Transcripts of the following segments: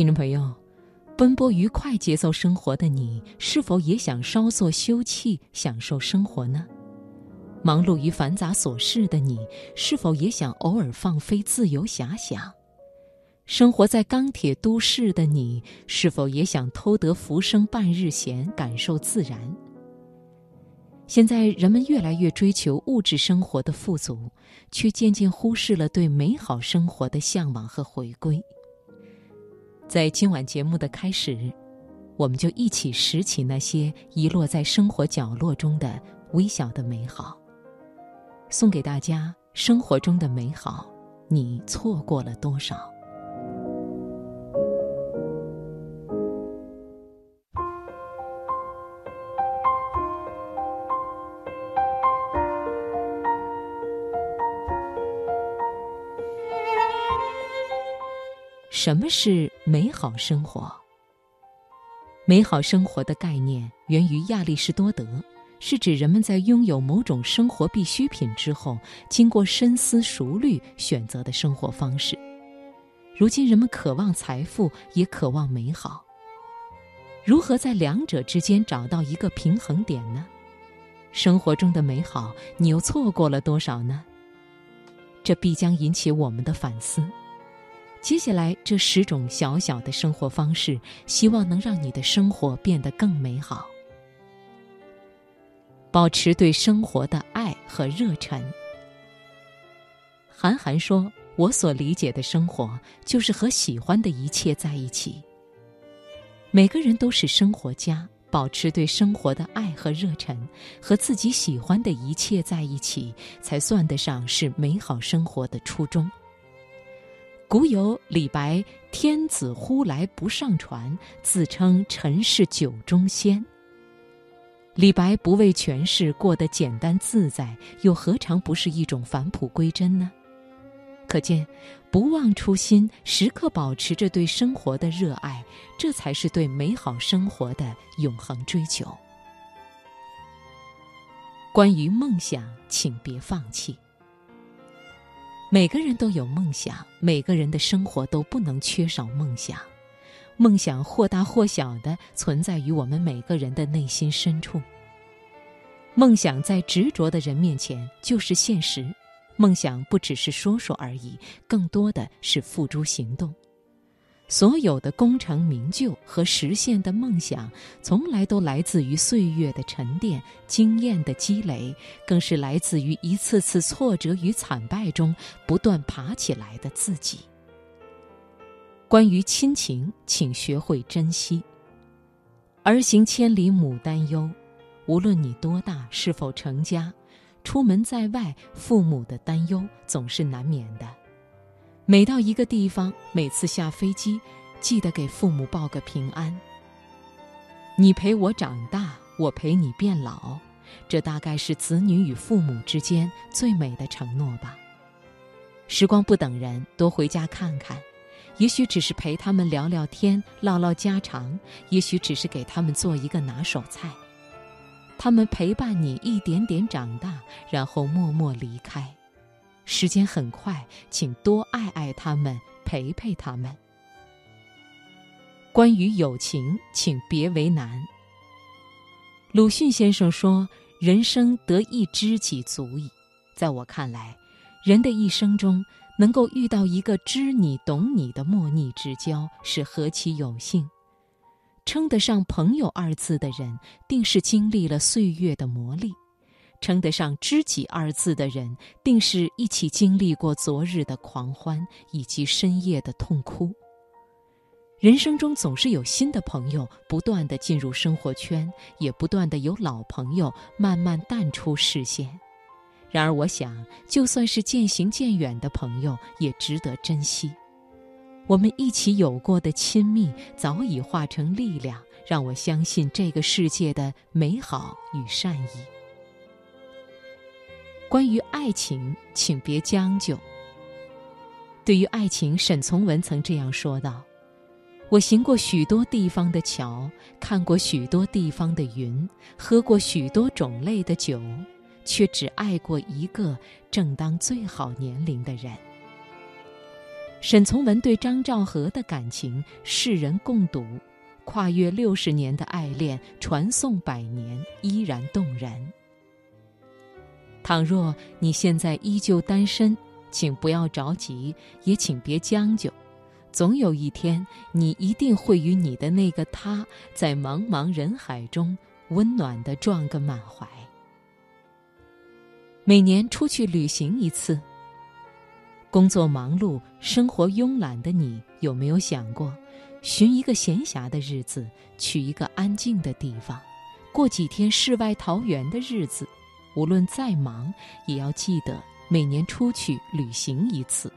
听众朋友，奔波于快节奏生活的你，是否也想稍作休憩，享受生活呢？忙碌于繁杂琐事的你，是否也想偶尔放飞自由遐想？生活在钢铁都市的你，是否也想偷得浮生半日闲，感受自然？现在人们越来越追求物质生活的富足，却渐渐忽视了对美好生活的向往和回归。在今晚节目的开始，我们就一起拾起那些遗落在生活角落中的微小的美好，送给大家。生活中的美好，你错过了多少？什么是美好生活？美好生活的概念源于亚里士多德，是指人们在拥有某种生活必需品之后，经过深思熟虑选择的生活方式。如今人们渴望财富，也渴望美好。如何在两者之间找到一个平衡点呢？生活中的美好，你又错过了多少呢？这必将引起我们的反思。接下来这十种小小的生活方式，希望能让你的生活变得更美好。保持对生活的爱和热忱。韩寒说：“我所理解的生活，就是和喜欢的一切在一起。每个人都是生活家，保持对生活的爱和热忱，和自己喜欢的一切在一起，才算得上是美好生活的初衷。”古有李白“天子呼来不上船，自称臣是酒中仙”。李白不为权势，过得简单自在，又何尝不是一种返璞归真呢？可见，不忘初心，时刻保持着对生活的热爱，这才是对美好生活的永恒追求。关于梦想，请别放弃。每个人都有梦想，每个人的生活都不能缺少梦想。梦想或大或小的存在于我们每个人的内心深处。梦想在执着的人面前就是现实，梦想不只是说说而已，更多的是付诸行动。所有的功成名就和实现的梦想，从来都来自于岁月的沉淀、经验的积累，更是来自于一次次挫折与惨败中不断爬起来的自己。关于亲情，请学会珍惜。儿行千里母担忧，无论你多大，是否成家，出门在外，父母的担忧总是难免的。每到一个地方，每次下飞机，记得给父母报个平安。你陪我长大，我陪你变老，这大概是子女与父母之间最美的承诺吧。时光不等人，多回家看看，也许只是陪他们聊聊天、唠唠家常，也许只是给他们做一个拿手菜。他们陪伴你一点点长大，然后默默离开。时间很快，请多爱爱他们，陪陪他们。关于友情，请别为难。鲁迅先生说：“人生得一知己足矣。”在我看来，人的一生中能够遇到一个知你懂你的莫逆之交，是何其有幸！称得上朋友二字的人，定是经历了岁月的磨砺。称得上知己二字的人，定是一起经历过昨日的狂欢以及深夜的痛哭。人生中总是有新的朋友不断的进入生活圈，也不断的有老朋友慢慢淡出视线。然而，我想，就算是渐行渐远的朋友，也值得珍惜。我们一起有过的亲密，早已化成力量，让我相信这个世界的美好与善意。关于爱情，请别将就。对于爱情，沈从文曾这样说道：“我行过许多地方的桥，看过许多地方的云，喝过许多种类的酒，却只爱过一个正当最好年龄的人。”沈从文对张兆和的感情，世人共睹，跨越六十年的爱恋，传颂百年，依然动人。倘若你现在依旧单身，请不要着急，也请别将就，总有一天，你一定会与你的那个他，在茫茫人海中温暖的撞个满怀。每年出去旅行一次。工作忙碌、生活慵懒的你，有没有想过，寻一个闲暇的日子，去一个安静的地方，过几天世外桃源的日子？无论再忙，也要记得每年出去旅行一次，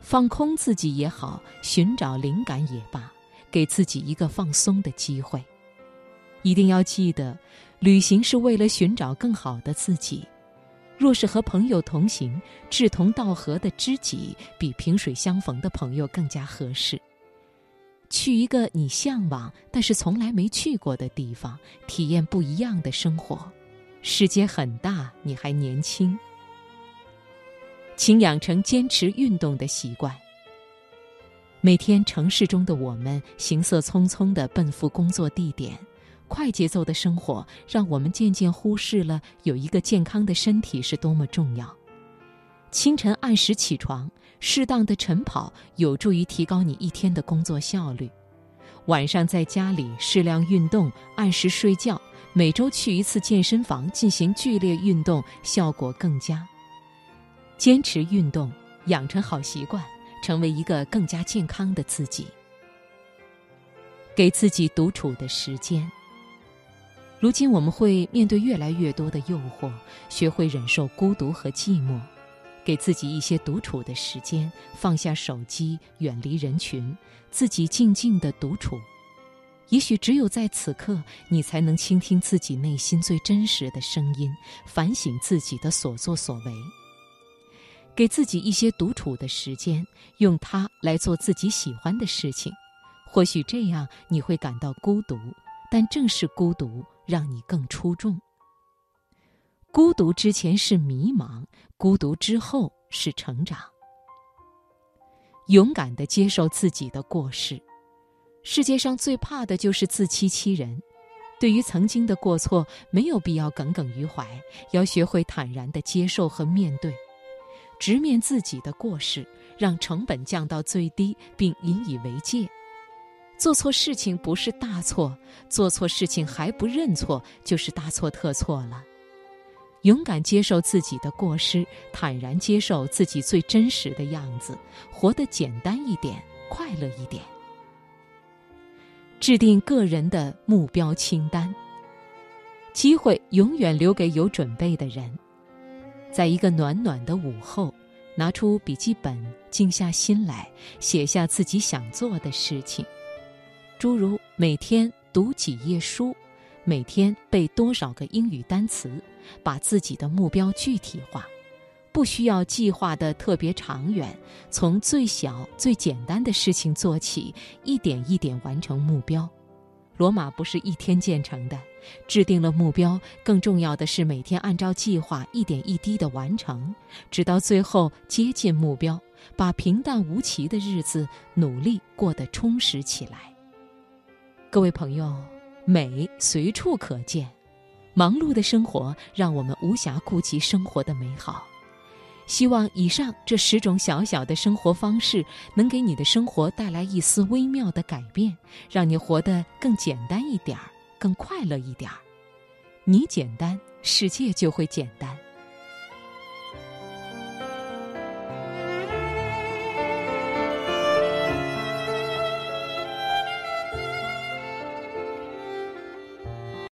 放空自己也好，寻找灵感也罢，给自己一个放松的机会。一定要记得，旅行是为了寻找更好的自己。若是和朋友同行，志同道合的知己比萍水相逢的朋友更加合适。去一个你向往但是从来没去过的地方，体验不一样的生活。世界很大，你还年轻，请养成坚持运动的习惯。每天城市中的我们行色匆匆地奔赴工作地点。快节奏的生活让我们渐渐忽视了有一个健康的身体是多么重要。清晨按时起床，适当的晨跑有助于提高你一天的工作效率。晚上在家里适量运动，按时睡觉，每周去一次健身房进行剧烈运动，效果更佳。坚持运动，养成好习惯，成为一个更加健康的自己。给自己独处的时间。如今我们会面对越来越多的诱惑，学会忍受孤独和寂寞，给自己一些独处的时间，放下手机，远离人群，自己静静的独处。也许只有在此刻，你才能倾听自己内心最真实的声音，反省自己的所作所为。给自己一些独处的时间，用它来做自己喜欢的事情，或许这样你会感到孤独，但正是孤独。让你更出众。孤独之前是迷茫，孤独之后是成长。勇敢的接受自己的过失。世界上最怕的就是自欺欺人。对于曾经的过错，没有必要耿耿于怀，要学会坦然的接受和面对，直面自己的过失，让成本降到最低，并引以为戒。做错事情不是大错，做错事情还不认错，就是大错特错了。勇敢接受自己的过失，坦然接受自己最真实的样子，活得简单一点，快乐一点。制定个人的目标清单。机会永远留给有准备的人。在一个暖暖的午后，拿出笔记本，静下心来，写下自己想做的事情。诸如每天读几页书，每天背多少个英语单词，把自己的目标具体化，不需要计划的特别长远，从最小最简单的事情做起，一点一点完成目标。罗马不是一天建成的，制定了目标，更重要的是每天按照计划一点一滴的完成，直到最后接近目标，把平淡无奇的日子努力过得充实起来。各位朋友，美随处可见，忙碌的生活让我们无暇顾及生活的美好。希望以上这十种小小的生活方式，能给你的生活带来一丝微妙的改变，让你活得更简单一点儿，更快乐一点儿。你简单，世界就会简单。